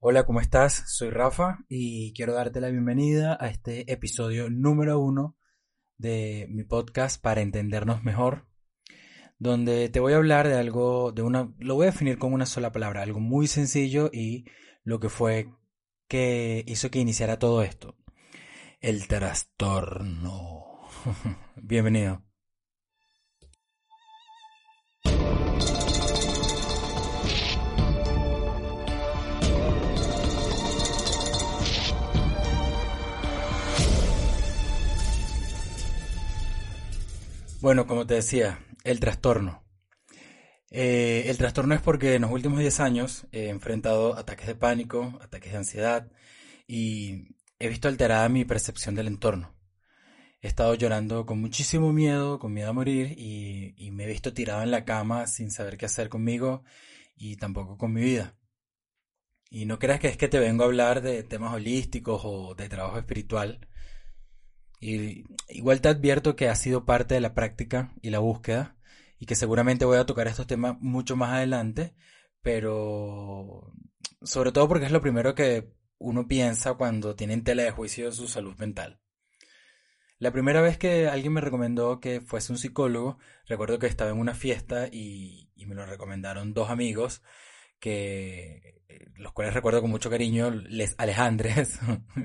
Hola, ¿cómo estás? Soy Rafa y quiero darte la bienvenida a este episodio número uno de mi podcast para entendernos mejor, donde te voy a hablar de algo, de una, lo voy a definir con una sola palabra, algo muy sencillo y lo que fue que hizo que iniciara todo esto. El trastorno. Bienvenido. Bueno, como te decía, el trastorno. Eh, el trastorno es porque en los últimos 10 años he enfrentado ataques de pánico, ataques de ansiedad y he visto alterada mi percepción del entorno. He estado llorando con muchísimo miedo, con miedo a morir y, y me he visto tirado en la cama sin saber qué hacer conmigo y tampoco con mi vida. Y no creas que es que te vengo a hablar de temas holísticos o de trabajo espiritual. Y igual te advierto que ha sido parte de la práctica y la búsqueda y que seguramente voy a tocar estos temas mucho más adelante, pero sobre todo porque es lo primero que uno piensa cuando tiene en tela de juicio su salud mental. La primera vez que alguien me recomendó que fuese un psicólogo, recuerdo que estaba en una fiesta y, me lo recomendaron dos amigos que eh, los cuales recuerdo con mucho cariño, les Alejandres.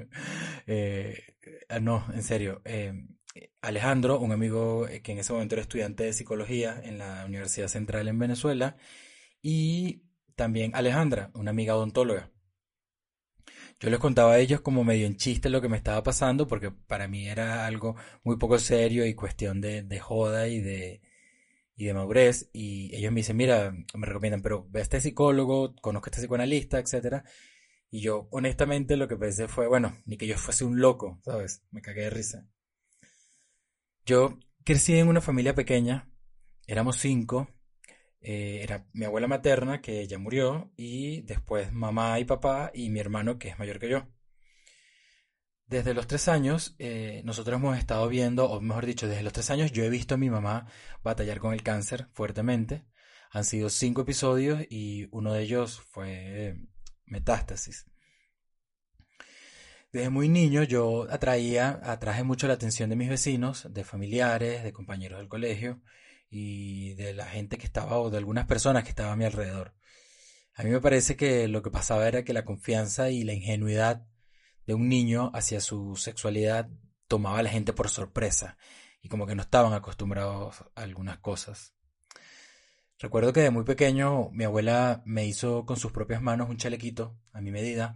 eh, no, en serio. Eh, Alejandro, un amigo que en ese momento era estudiante de psicología en la Universidad Central en Venezuela, y también Alejandra, una amiga odontóloga. Yo les contaba a ellos como medio en chiste lo que me estaba pasando, porque para mí era algo muy poco serio y cuestión de, de joda y de, y de madurez y ellos me dicen, mira, me recomiendan, pero ve a este psicólogo, conozco a este psicoanalista, etcétera. Y yo, honestamente, lo que pensé fue, bueno, ni que yo fuese un loco, ¿sabes? Me cagué de risa. Yo crecí en una familia pequeña, éramos cinco, eh, era mi abuela materna, que ya murió, y después mamá y papá, y mi hermano, que es mayor que yo. Desde los tres años, eh, nosotros hemos estado viendo, o mejor dicho, desde los tres años yo he visto a mi mamá batallar con el cáncer fuertemente. Han sido cinco episodios y uno de ellos fue metástasis. Desde muy niño yo atraía, atraje mucho la atención de mis vecinos, de familiares, de compañeros del colegio y de la gente que estaba o de algunas personas que estaban a mi alrededor. A mí me parece que lo que pasaba era que la confianza y la ingenuidad de un niño hacia su sexualidad tomaba a la gente por sorpresa y como que no estaban acostumbrados a algunas cosas. Recuerdo que de muy pequeño mi abuela me hizo con sus propias manos un chalequito a mi medida,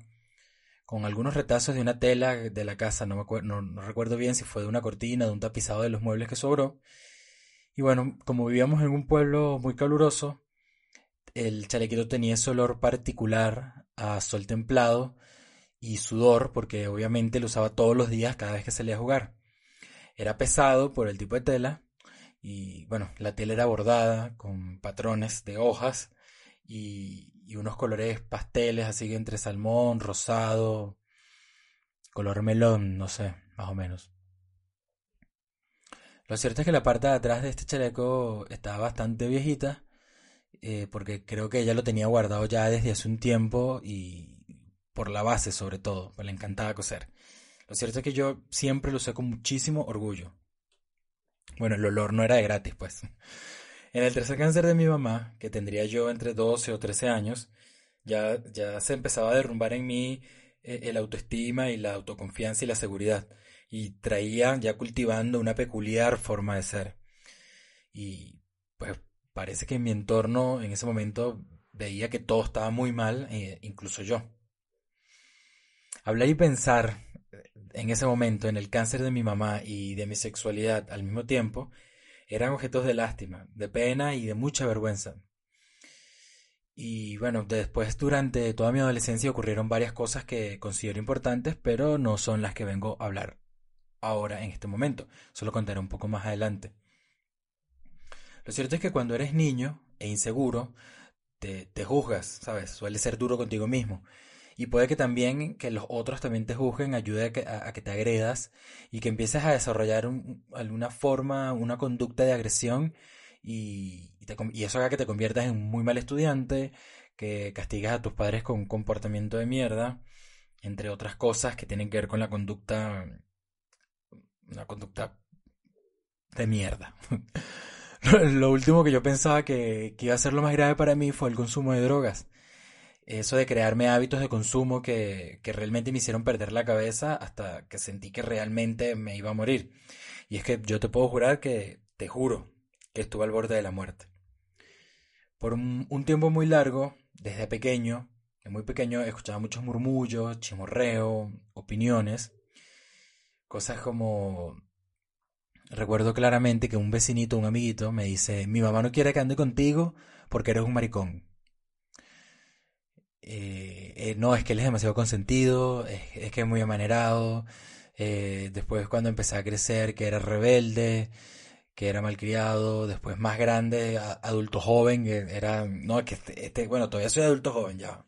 con algunos retazos de una tela de la casa, no, me no, no recuerdo bien si fue de una cortina, de un tapizado de los muebles que sobró. Y bueno, como vivíamos en un pueblo muy caluroso, el chalequito tenía ese olor particular a sol templado y sudor, porque obviamente lo usaba todos los días cada vez que salía a jugar. Era pesado por el tipo de tela y bueno, la tela era bordada con patrones de hojas y, unos colores pasteles, así que entre salmón, rosado, color melón, no sé, más o menos. Lo cierto es que la parte de atrás de este chaleco estaba bastante viejita, eh, porque creo que ella lo tenía guardado ya desde hace un tiempo y, por la base sobre todo, pues le encantaba coser. Lo cierto es que yo siempre lo usé con muchísimo orgullo. Bueno, el olor no era de gratis, pues. En el tercer cáncer de mi mamá, que tendría yo entre 12 o 13 años, ya, ya se empezaba a derrumbar en mí eh, el autoestima y la autoconfianza y la seguridad. Y traía ya cultivando una peculiar forma de ser. Y pues parece que en mi entorno en ese momento veía que todo estaba muy mal, eh, incluso yo. Hablar y pensar en ese momento en el cáncer de mi mamá y de mi sexualidad al mismo tiempo eran objetos de lástima, de pena y de mucha vergüenza. Y bueno, después durante toda mi adolescencia ocurrieron varias cosas que considero importantes, pero no son las que vengo a hablar ahora en este momento. Solo contaré un poco más adelante. Lo cierto es que cuando eres niño e inseguro, te, te juzgas, ¿sabes? Suele ser duro contigo mismo. Y puede que también que los otros también te juzguen, ayude a que, a, que te agredas y que empieces a desarrollar un, alguna forma, una conducta de agresión y, y, te, y, eso haga que te conviertas en un muy mal estudiante, que castigas a tus padres con un comportamiento de mierda, entre otras cosas que tienen que ver con la conducta, una conducta de mierda. lo último que yo pensaba que, que iba a ser lo más grave para mí fue el consumo de drogas eso de crearme hábitos de consumo que, que, realmente me hicieron perder la cabeza hasta que sentí que realmente me iba a morir. Y es que yo te puedo jurar que, te juro, que estuve al borde de la muerte. Por un, tiempo muy largo, desde pequeño, de muy pequeño, escuchaba muchos murmullos, chimorreo, opiniones, cosas como... Recuerdo claramente que un vecinito, un amiguito, me dice, mi mamá no quiere que ande contigo porque eres un maricón. Eh, eh, no, es que él es demasiado consentido, es, que es muy amanerado. Eh, después cuando empecé a crecer, que era rebelde, que era malcriado, después más grande, adulto joven, era, no, que este, este, bueno, todavía soy adulto joven ya,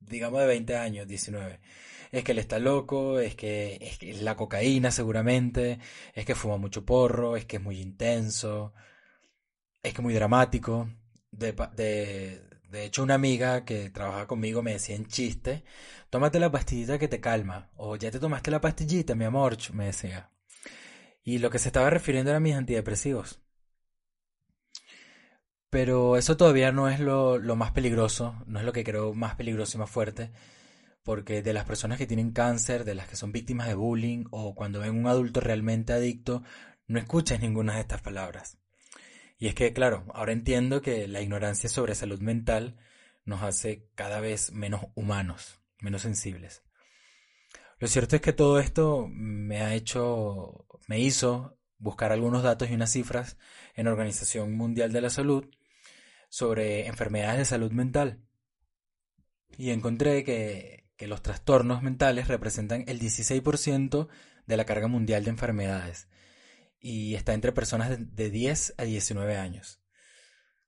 digamos de 20 años, 19. Es que él está loco, es que es, que es la cocaína seguramente, es que fuma mucho porro, es que es muy intenso, es que es muy dramático. De, de, de hecho, una amiga que trabaja conmigo me decía en chiste, tómate la pastillita que te calma, o ya te tomaste la pastillita, mi amor, me decía. Y lo que se estaba refiriendo eran mis antidepresivos. Pero eso todavía no es lo, lo más peligroso, no es lo que creo más peligroso y más fuerte, porque de las personas que tienen cáncer, de las que son víctimas de bullying, o cuando ven un adulto realmente adicto, no escuchas ninguna de estas palabras. Y es que, claro, ahora entiendo que la ignorancia sobre salud mental nos hace cada vez menos humanos, menos sensibles. Lo cierto es que todo esto me ha hecho, me hizo buscar algunos datos y unas cifras en Organización Mundial de la Salud sobre enfermedades de salud mental. Y encontré que, que los trastornos mentales representan el 16% de la carga mundial de enfermedades y está entre personas de 10 a 19 años.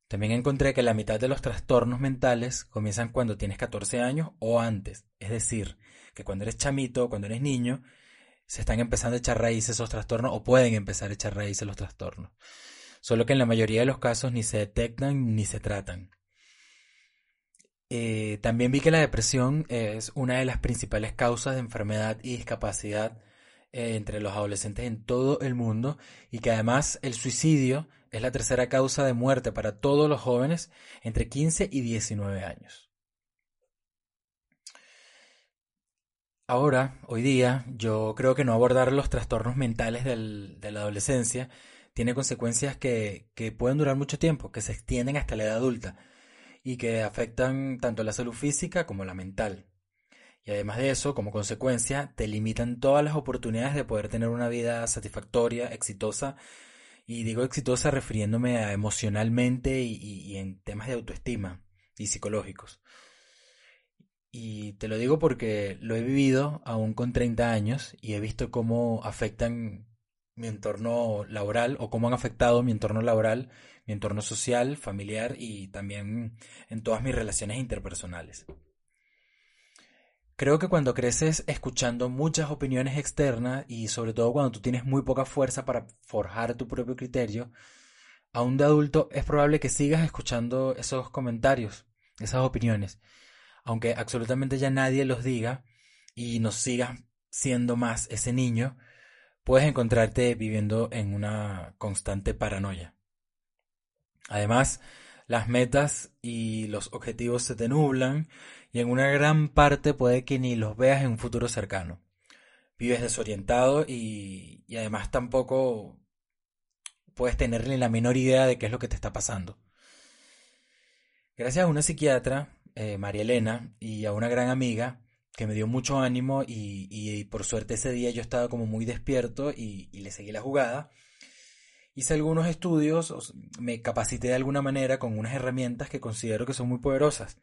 También encontré que la mitad de los trastornos mentales comienzan cuando tienes 14 años o antes. Es decir, que cuando eres chamito, cuando eres niño, se están empezando a echar raíces esos trastornos o pueden empezar a echar raíces los trastornos. Solo que en la mayoría de los casos ni se detectan ni se tratan. Eh, también vi que la depresión es una de las principales causas de enfermedad y discapacidad eh, entre los adolescentes en todo el mundo y que además el suicidio es la tercera causa de muerte para todos los jóvenes entre 15 y 19 años. Ahora, hoy día, yo creo que no abordar los trastornos mentales de la adolescencia tiene consecuencias que, que pueden durar mucho tiempo, que se extienden hasta la edad adulta y que afectan tanto la salud física como la mental. Y además de eso, como consecuencia, te limitan todas las oportunidades de poder tener una vida satisfactoria, exitosa. Y digo exitosa refiriéndome a emocionalmente y, en temas de autoestima y psicológicos. Y te lo digo porque lo he vivido aún con 30 años y he visto cómo afectan mi entorno laboral o cómo han afectado mi entorno laboral, mi entorno social, familiar y también en todas mis relaciones interpersonales. Creo que cuando creces escuchando muchas opiniones externas y sobre todo cuando tú tienes muy poca fuerza para forjar tu propio criterio, aún de adulto es probable que sigas escuchando esos comentarios, esas opiniones, aunque absolutamente ya nadie los diga y no sigas siendo más ese niño, puedes encontrarte viviendo en una constante paranoia. Además, las metas y los objetivos se te nublan y en una gran parte puede que ni los veas en un futuro cercano. Vives desorientado y, además tampoco puedes tener ni la menor idea de qué es lo que te está pasando. Gracias a una psiquiatra, eh, María Elena, y a una gran amiga que me dio mucho ánimo y, por suerte ese día yo estaba como muy despierto y, y le seguí la jugada. Hice algunos estudios, me capacité de alguna manera con unas herramientas que considero que son muy poderosas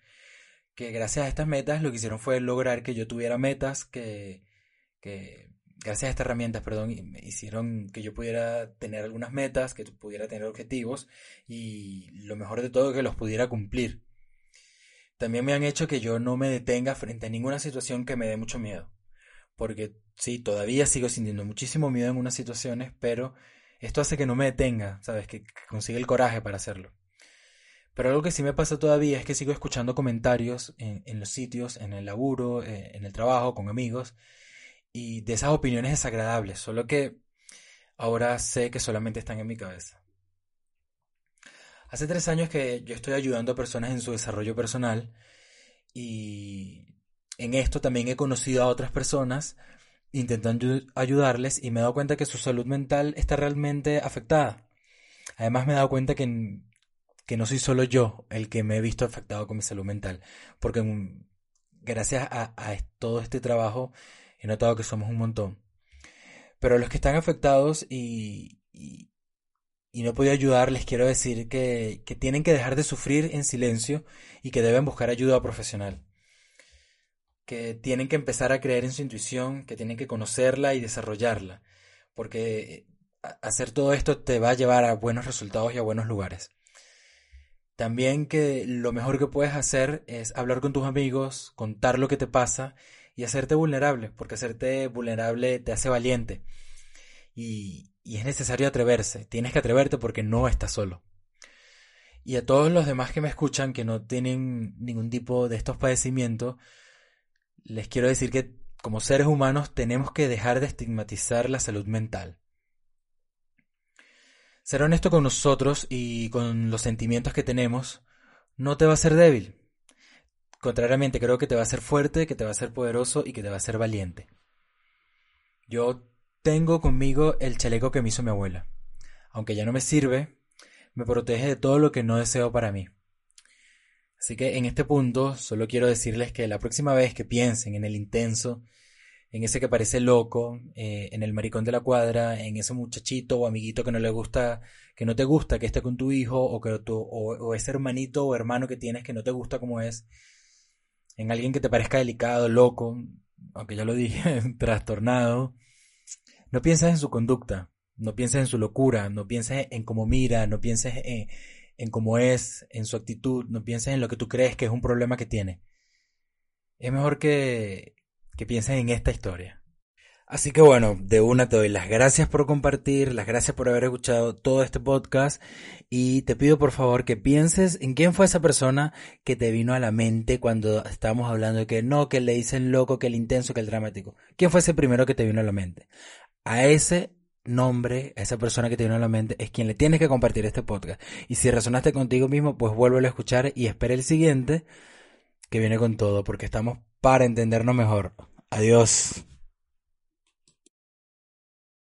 que gracias a estas metas lo que hicieron fue lograr que yo tuviera metas que, que gracias a estas herramientas, perdón, hicieron que yo pudiera tener algunas metas, que pudiera tener objetivos y lo mejor de todo que los pudiera cumplir. También me han hecho que yo no me detenga frente a ninguna situación que me dé mucho miedo. Porque sí, todavía sigo sintiendo muchísimo miedo en unas situaciones, pero esto hace que no me detenga, ¿sabes? Que, consiga el coraje para hacerlo. Pero algo que sí me pasa todavía es que sigo escuchando comentarios en, los sitios, en el laburo, eh, en el trabajo, con amigos, y de esas opiniones desagradables, solo que ahora sé que solamente están en mi cabeza. Hace tres años que yo estoy ayudando a personas en su desarrollo personal y en esto también he conocido a otras personas intentando ayudarles y me he dado cuenta que su salud mental está realmente afectada. Además me he dado cuenta que, que no soy solo yo el que me he visto afectado con mi salud mental, porque mm, gracias a, todo este trabajo he notado que somos un montón. Pero los que están afectados y, y, no he ayudar, les quiero decir que, que tienen que dejar de sufrir en silencio y que deben buscar ayuda profesional que tienen que empezar a creer en su intuición, que tienen que conocerla y desarrollarla, porque hacer todo esto te va a llevar a buenos resultados y a buenos lugares. También que lo mejor que puedes hacer es hablar con tus amigos, contar lo que te pasa y hacerte vulnerable, porque hacerte vulnerable te hace valiente. Y, y es necesario atreverse, tienes que atreverte porque no estás solo. Y a todos los demás que me escuchan que no tienen ningún tipo de estos padecimientos, les quiero decir que como seres humanos tenemos que dejar de estigmatizar la salud mental. Ser honesto con nosotros y con los sentimientos que tenemos no te va a hacer débil. Contrariamente, creo que te va a hacer fuerte, que te va a hacer poderoso y que te va a hacer valiente. Yo tengo conmigo el chaleco que me hizo mi abuela. Aunque ya no me sirve, me protege de todo lo que no deseo para mí. Así que en este punto solo quiero decirles que la próxima vez que piensen en el intenso, en ese que parece loco, eh, en el maricón de la cuadra, en ese muchachito o amiguito que no le gusta, que no te gusta que esté con tu hijo, o que tu, o, ese hermanito o hermano que tienes que no te gusta como es, en alguien que te parezca delicado, loco, aunque ya lo dije, trastornado, no pienses en su conducta, no pienses en su locura, no pienses en cómo mira, no pienses en, en cómo es, en su actitud, no pienses en lo que tú crees que es un problema que tiene. Es mejor que, que pienses en esta historia. Así que bueno, de una te doy las gracias por compartir, las gracias por haber escuchado todo este podcast y te pido por favor que pienses en quién fue esa persona que te vino a la mente cuando estábamos hablando de que no, que le dicen loco, que el intenso, que el dramático. ¿Quién fue ese primero que te vino a la mente? A ese nombre esa persona que te viene a la mente es quien le tienes que compartir este podcast. Y si resonaste contigo mismo, pues vuélvelo a escuchar y espera el siguiente que viene con todo, porque estamos para entendernos mejor. Adiós.